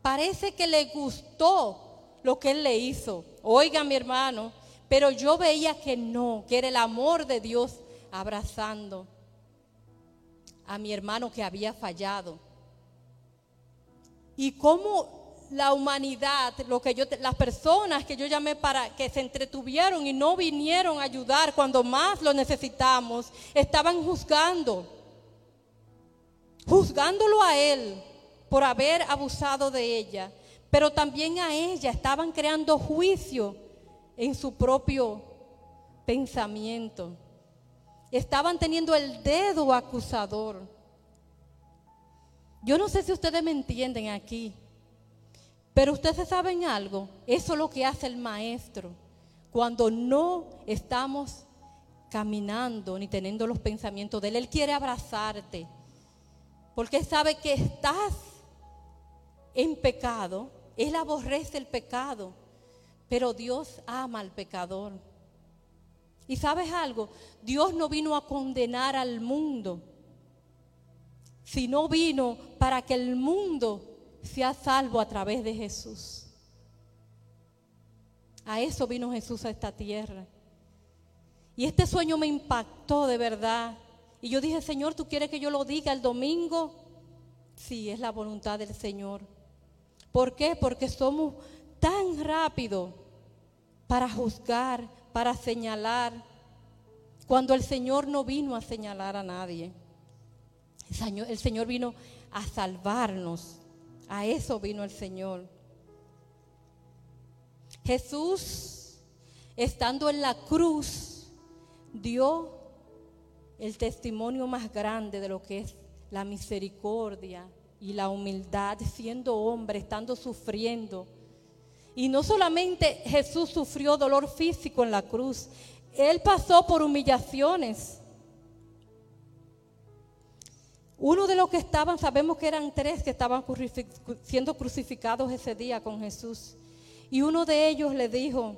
Parece que le gustó lo que él le hizo. Oiga, mi hermano, pero yo veía que no, que era el amor de Dios abrazando a mi hermano que había fallado. Y cómo la humanidad, lo que yo, las personas que yo llamé para que se entretuvieron y no vinieron a ayudar cuando más lo necesitamos, estaban juzgando juzgándolo a él por haber abusado de ella, pero también a ella estaban creando juicio en su propio pensamiento. Estaban teniendo el dedo acusador. Yo no sé si ustedes me entienden aquí, pero ustedes saben algo. Eso es lo que hace el maestro cuando no estamos caminando ni teniendo los pensamientos de él. Él quiere abrazarte porque sabe que estás en pecado. Él aborrece el pecado, pero Dios ama al pecador. Y sabes algo, Dios no vino a condenar al mundo, sino vino para que el mundo sea salvo a través de Jesús. A eso vino Jesús a esta tierra. Y este sueño me impactó de verdad. Y yo dije, Señor, ¿tú quieres que yo lo diga el domingo? Sí, es la voluntad del Señor. ¿Por qué? Porque somos tan rápidos para juzgar, para señalar, cuando el Señor no vino a señalar a nadie. El Señor, vino a salvarnos. A eso vino el Señor. Jesús, estando en la cruz, dio el testimonio más grande de lo que es la misericordia y la humildad, siendo hombre, estando sufriendo. Y no solamente Jesús sufrió dolor físico en la cruz, Él pasó por humillaciones. Uno de los que estaban, sabemos que eran tres que estaban siendo crucificados ese día con Jesús. Y uno de ellos le dijo,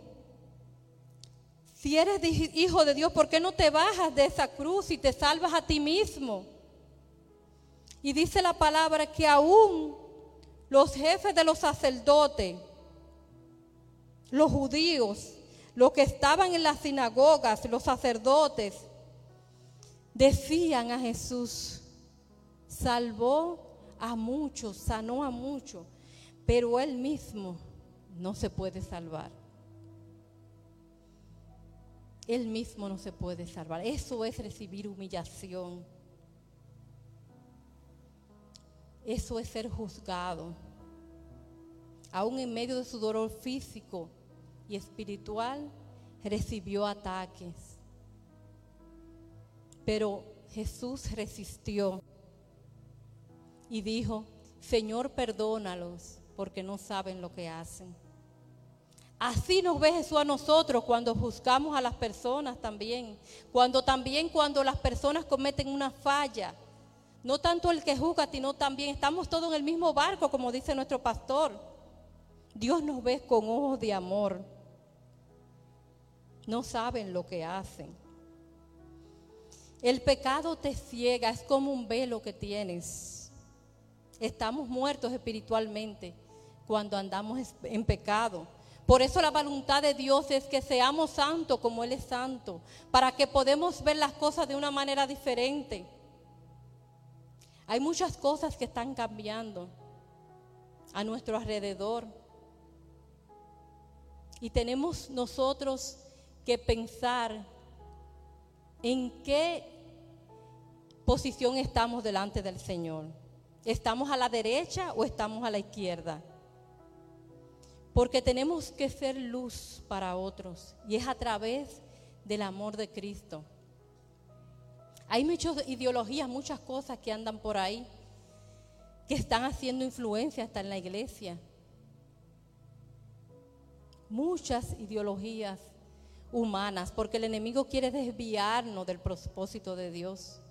si eres hijo de Dios, ¿por qué no te bajas de esa cruz y te salvas a ti mismo? Y dice la palabra que aún los jefes de los sacerdotes, los judíos, los que estaban en las sinagogas, los sacerdotes, decían a Jesús, salvó a muchos, sanó a muchos, pero él mismo no se puede salvar. Él mismo no se puede salvar. Eso es recibir humillación. Eso es ser juzgado. Aún en medio de su dolor físico y espiritual, recibió ataques. Pero Jesús resistió y dijo, Señor, perdónalos porque no saben lo que hacen. Así nos ve Jesús a nosotros cuando juzgamos a las personas también. Cuando también cuando las personas cometen una falla. No tanto el que juzga, sino también estamos todos en el mismo barco, como dice nuestro pastor. Dios nos ve con ojos de amor. No saben lo que hacen. El pecado te ciega, es como un velo que tienes estamos muertos espiritualmente cuando andamos en pecado. Por eso la voluntad de Dios es que seamos santos como Él es santo, para que podamos ver las cosas de una manera diferente. Hay muchas cosas que están cambiando a nuestro alrededor. Y tenemos nosotros que pensar en qué posición estamos delante del Señor. ¿Estamos a la derecha o estamos a la izquierda? Porque tenemos que ser luz para otros y es a través del amor de Cristo. Hay muchas ideologías, muchas cosas que andan por ahí que están haciendo influencia hasta en la iglesia. Muchas ideologías humanas, porque el enemigo quiere desviarnos del propósito de Dios.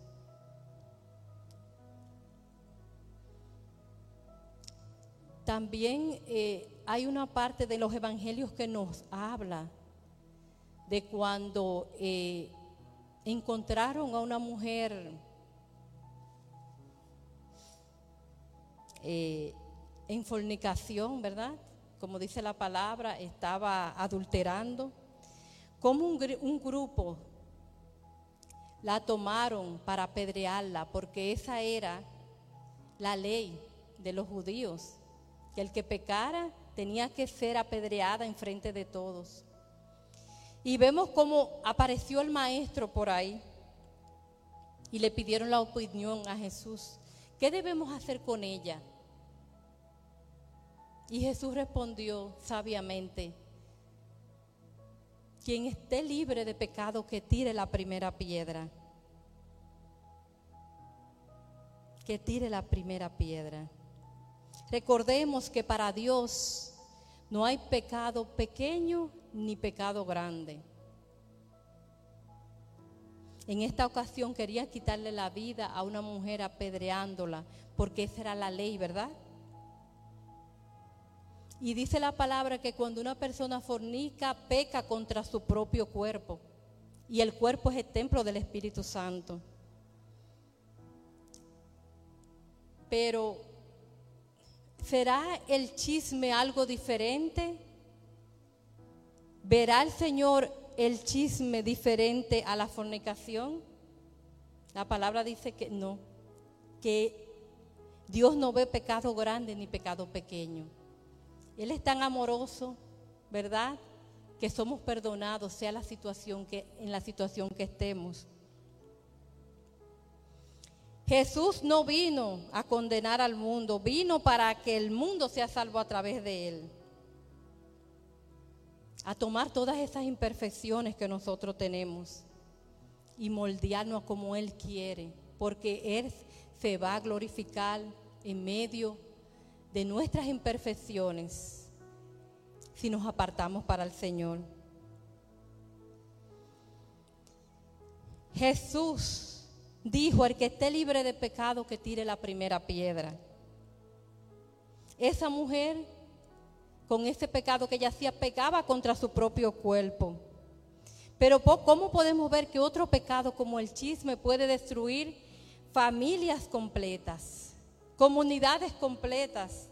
También eh, hay una parte de los evangelios que nos habla de cuando eh, encontraron a una mujer eh, en fornicación, ¿verdad? Como dice la palabra, estaba adulterando. Como un, un grupo la tomaron para apedrearla, porque esa era la ley de los judíos que el que pecara tenía que ser apedreada en frente de todos. Y vemos cómo apareció el maestro por ahí y le pidieron la opinión a Jesús. ¿Qué debemos hacer con ella? Y Jesús respondió sabiamente, quien esté libre de pecado que tire la primera piedra. Que tire la primera piedra. Recordemos que para Dios no hay pecado pequeño ni pecado grande. En esta ocasión quería quitarle la vida a una mujer apedreándola, porque esa era la ley, ¿verdad? Y dice la palabra que cuando una persona fornica, peca contra su propio cuerpo. Y el cuerpo es el templo del Espíritu Santo. Pero ¿Será el chisme algo diferente? ¿Verá el Señor el chisme diferente a la fornicación? La palabra dice que no, que Dios no ve pecado grande ni pecado pequeño. Él es tan amoroso, ¿verdad? Que somos perdonados, sea la situación que en la situación que estemos. Jesús no vino a condenar al mundo, vino para que el mundo sea salvo a través de él. A tomar todas esas imperfecciones que nosotros tenemos y moldearnos como Él quiere, porque Él se va a glorificar en medio de nuestras imperfecciones si nos apartamos para el Señor. Jesús dijo, el que esté libre de pecado, que tire la primera piedra. Esa mujer, con ese pecado que ella hacía, pegaba contra su propio cuerpo. Pero ¿cómo podemos ver que otro pecado como el chisme puede destruir familias completas, comunidades completas?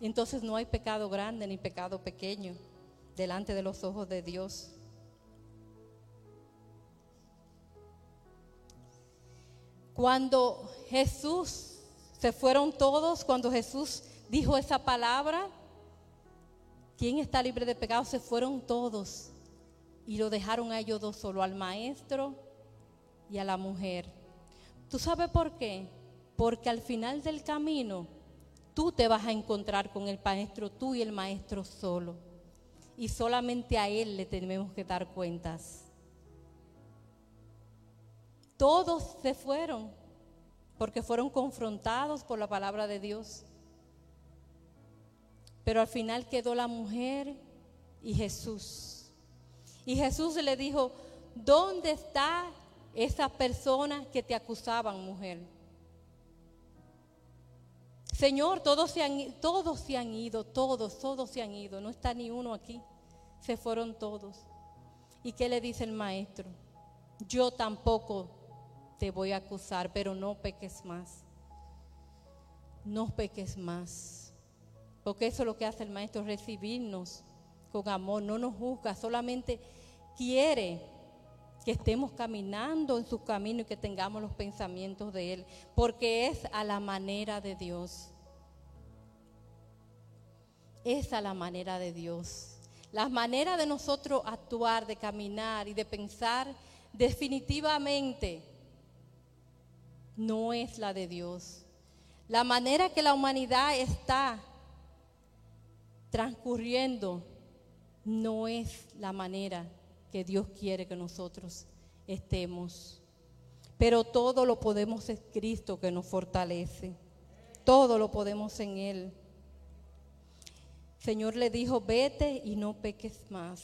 Entonces no hay pecado grande ni pecado pequeño delante de los ojos de Dios. Cuando Jesús se fueron todos, cuando Jesús dijo esa palabra, ¿quién está libre de pecado? Se fueron todos y lo dejaron a ellos dos solo, al maestro y a la mujer. ¿Tú sabes por qué? Porque al final del camino tú te vas a encontrar con el maestro, tú y el maestro solo. Y solamente a él le tenemos que dar cuentas. Todos se fueron porque fueron confrontados por la palabra de Dios. Pero al final quedó la mujer y Jesús. Y Jesús le dijo, ¿dónde está esa persona que te acusaban, mujer? Señor, todos se han, todos se han ido, todos, todos se han ido. No está ni uno aquí. Se fueron todos. ¿Y qué le dice el maestro? Yo tampoco te voy a acusar, pero no peques más. No peques más. Porque eso es lo que hace el maestro, recibirnos con amor, no nos juzga, solamente quiere que estemos caminando en su camino y que tengamos los pensamientos de Él, porque es a la manera de Dios. Es a la manera de Dios. La manera de nosotros actuar, de caminar y de pensar definitivamente no es la de Dios. La manera que la humanidad está transcurriendo no es la manera que Dios quiere que nosotros estemos. Pero todo lo podemos en Cristo que nos fortalece. Todo lo podemos en Él. Señor le dijo, vete y no peques más.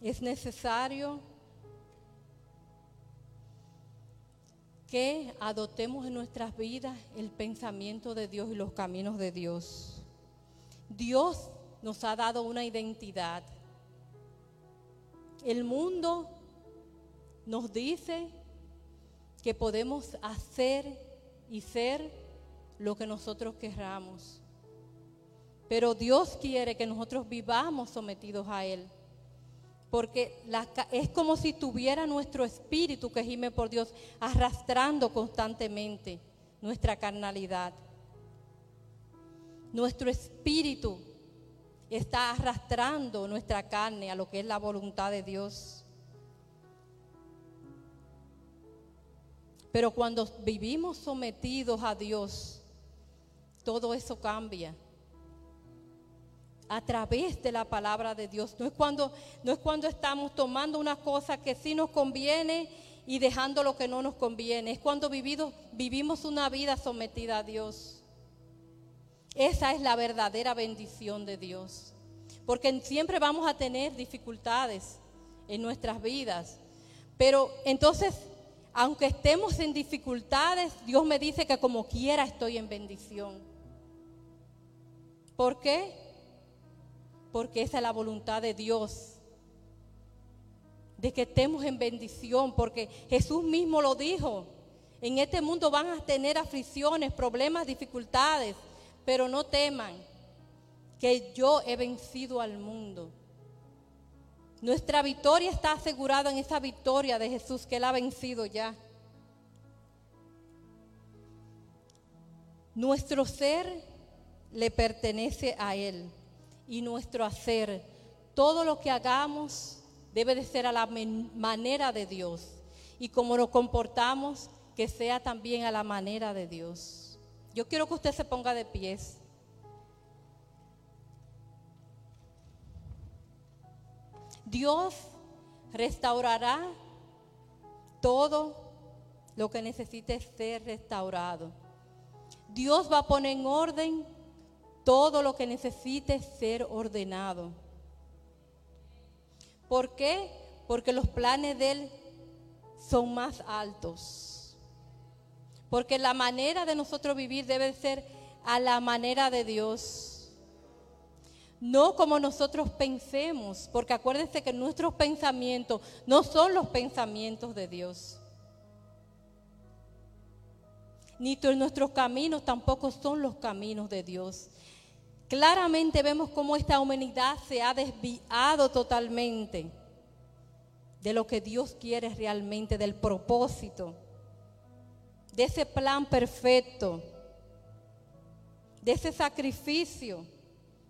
Es necesario que adoptemos en nuestras vidas el pensamiento de Dios y los caminos de Dios. Dios nos ha dado una identidad. El mundo nos dice que podemos hacer y ser lo que nosotros querramos. Pero Dios quiere que nosotros vivamos sometidos a Él porque es como si tuviera nuestro espíritu que gime por Dios arrastrando constantemente nuestra carnalidad. Nuestro espíritu está arrastrando nuestra carne a lo que es la voluntad de Dios. Pero cuando vivimos sometidos a Dios, todo eso cambia a través de la palabra de Dios. No es cuando, no es cuando estamos tomando una cosa que sí nos conviene y dejando lo que no nos conviene. Es cuando vivimos una vida sometida a Dios. Esa es la verdadera bendición de Dios. Porque siempre vamos a tener dificultades en nuestras vidas. Pero entonces, aunque estemos en dificultades, Dios me dice que como quiera estoy en bendición. ¿Por qué? Porque esa es la voluntad de Dios. De que estemos en bendición, porque Jesús mismo lo dijo. En este mundo van a tener aflicciones, problemas, dificultades, pero no teman que yo he vencido al mundo. Nuestra victoria está asegurada en esa victoria de Jesús que Él ha vencido ya. Nuestro ser le pertenece a Él y nuestro hacer, todo lo que hagamos debe de ser a la manera de Dios. y como nos comportamos, que sea también a la manera de Dios. Yo quiero que usted se ponga de pies. Dios restaurará todo lo que necesite ser restaurado. Dios va a poner en orden todo lo que necesite ser ordenado. ¿Por qué? Porque los planes de Él son más altos. Porque la manera de nosotros vivir debe ser a la manera de Dios. No como nosotros pensemos, porque acuérdense que nuestros pensamientos no son los pensamientos de Dios. Ni nuestros caminos tampoco son los caminos de Dios. Claramente vemos cómo esta humanidad se ha desviado totalmente de lo que Dios quiere realmente, del propósito, de ese plan perfecto, de ese sacrificio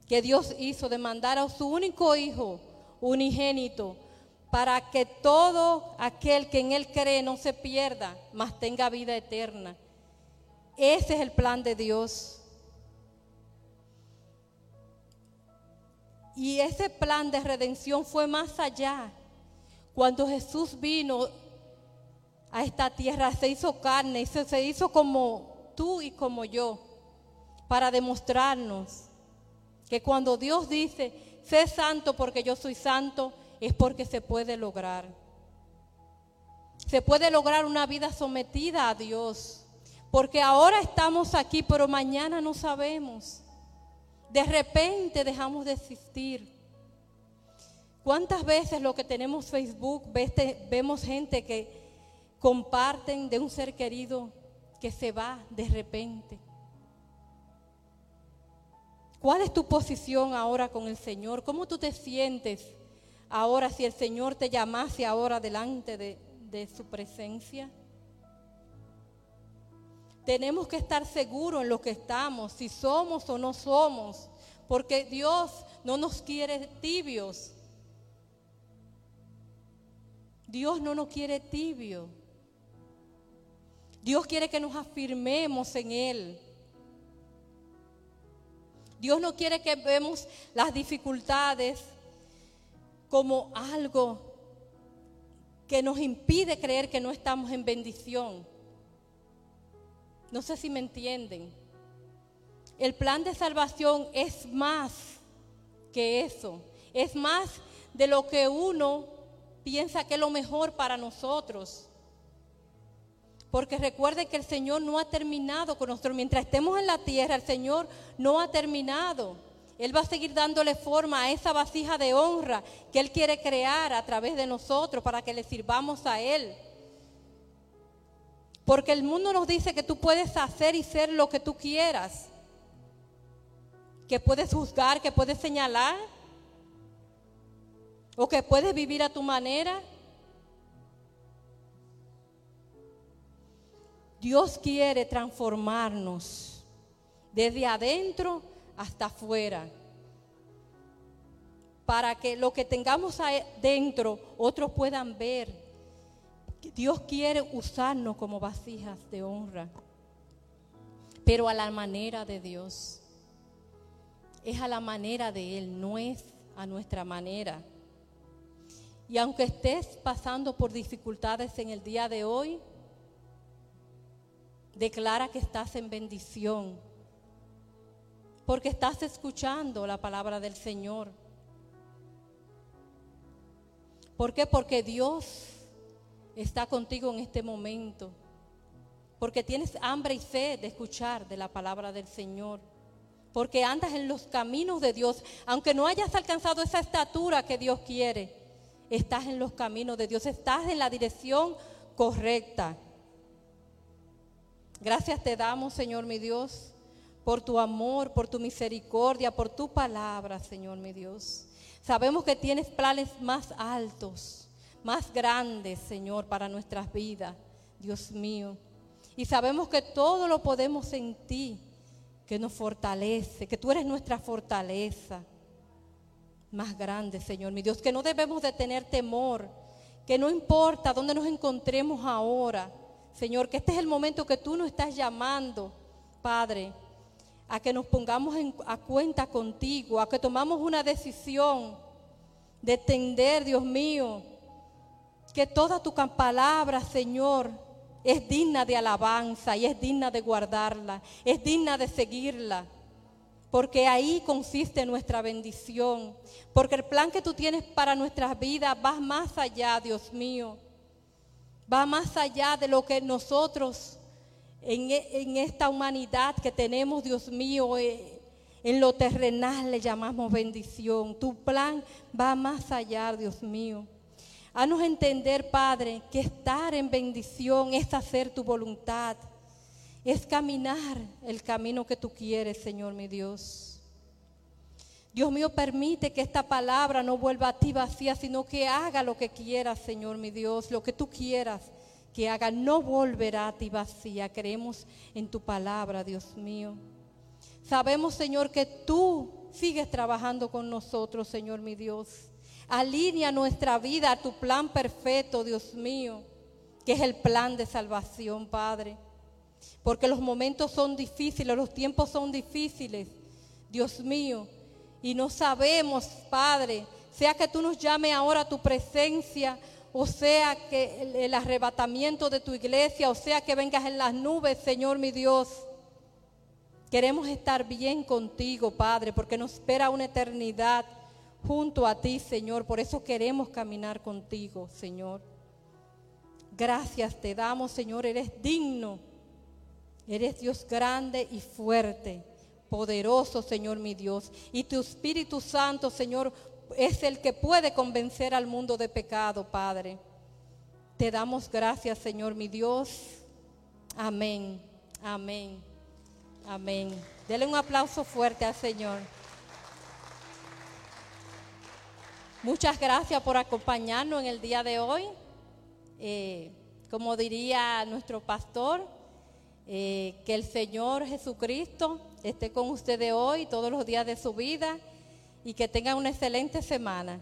que Dios hizo de mandar a su único hijo unigénito para que todo aquel que en él cree no se pierda, mas tenga vida eterna. Ese es el plan de Dios. Y ese plan de redención fue más allá. Cuando Jesús vino a esta tierra, se hizo carne y se, hizo como tú y como yo, para demostrarnos que cuando Dios dice, sé santo porque yo soy santo, es porque se puede lograr. Se puede lograr una vida sometida a Dios. Porque ahora estamos aquí, pero mañana no sabemos. De repente dejamos de existir. ¿Cuántas veces lo que tenemos Facebook vemos gente que comparten de un ser querido que se va de repente? ¿Cuál es tu posición ahora con el Señor? ¿Cómo tú te sientes ahora si el Señor te llamase ahora delante de, de su presencia? Tenemos que estar seguros en lo que estamos, si somos o no somos, porque Dios no nos quiere tibios. Dios no nos quiere tibio. Dios quiere que nos afirmemos en Él. Dios no quiere que vemos las dificultades como algo que nos impide creer que no estamos en bendición. No sé si me entienden. El plan de salvación es más que eso. Es más de lo que uno piensa que es lo mejor para nosotros. Porque recuerde que el Señor no ha terminado con nosotros. Mientras estemos en la tierra, el Señor no ha terminado. Él va a seguir dándole forma a esa vasija de honra que Él quiere crear a través de nosotros para que le sirvamos a Él. Porque el mundo nos dice que tú puedes hacer y ser lo que tú quieras. Que puedes juzgar, que puedes señalar. O que puedes vivir a tu manera. Dios quiere transformarnos desde adentro hasta afuera. Para que lo que tengamos adentro otros puedan ver Dios quiere usarnos como vasijas de honra, pero a la manera de Dios. Es a la manera de Él, no es a nuestra manera. Y aunque estés pasando por dificultades en el día de hoy, declara que estás en bendición, porque estás escuchando la palabra del Señor. ¿Por qué? Porque Dios está contigo en este momento. Porque tienes hambre y sed de escuchar de la palabra del Señor. Porque andas en los caminos de Dios. Aunque no hayas alcanzado esa estatura que Dios quiere, estás en los caminos de Dios. Estás en la dirección correcta. Gracias te damos, Señor mi Dios, por tu amor, por tu misericordia, por tu palabra, Señor mi Dios. Sabemos que tienes planes más altos más grandes, Señor, para nuestras vidas, Dios mío. Y sabemos que todo lo podemos en ti, que nos fortalece, que tú eres nuestra fortaleza más grande, Señor, mi Dios, que no debemos de tener temor, que no importa dónde nos encontremos ahora, Señor, que este es el momento que tú nos estás llamando, Padre, a que nos pongamos a cuenta contigo, a que tomamos una decisión de entender, Dios mío, que toda tu palabra, Señor, es digna de alabanza y es digna de guardarla, es digna de seguirla, porque ahí consiste nuestra bendición, porque el plan que tú tienes para nuestras vidas va más allá, Dios mío, va más allá de lo que nosotros en, en esta humanidad que tenemos, Dios mío, eh, en lo terrenal le llamamos bendición. Tu plan va más allá, Dios mío. Haznos entender, Padre, que estar en bendición es hacer tu voluntad, es caminar el camino que tú quieres, Señor mi Dios. Dios mío, permite que esta palabra no vuelva a ti vacía, sino que haga lo que quieras, Señor mi Dios, lo que tú quieras que haga, no volverá a ti vacía. Creemos en tu palabra, Dios mío. Sabemos, Señor, que tú sigues trabajando con nosotros, Señor mi Dios. Alinea nuestra vida a tu plan perfecto, Dios mío, que es el plan de salvación, Padre. Porque los momentos son difíciles, los tiempos son difíciles, Dios mío. Y no sabemos, Padre, sea que tú nos llame ahora a tu presencia, o sea que el, el arrebatamiento de tu iglesia, o sea que vengas en las nubes, Señor mi Dios. Queremos estar bien contigo, Padre, porque nos espera una eternidad junto a ti, Señor. Por eso queremos caminar contigo, Señor. Gracias te damos, Señor. Eres digno. Eres Dios grande y fuerte, poderoso, Señor mi Dios. Y tu Espíritu Santo, Señor, es el que puede convencer al mundo de pecado, Padre. Te damos gracias, Señor mi Dios. Amén, amén, amén. Dele un aplauso fuerte al Señor. Muchas gracias por acompañarnos en el día de hoy. Eh, como diría nuestro pastor, eh, que el Señor Jesucristo esté con ustedes hoy, todos los días de su vida, y que tengan una excelente semana.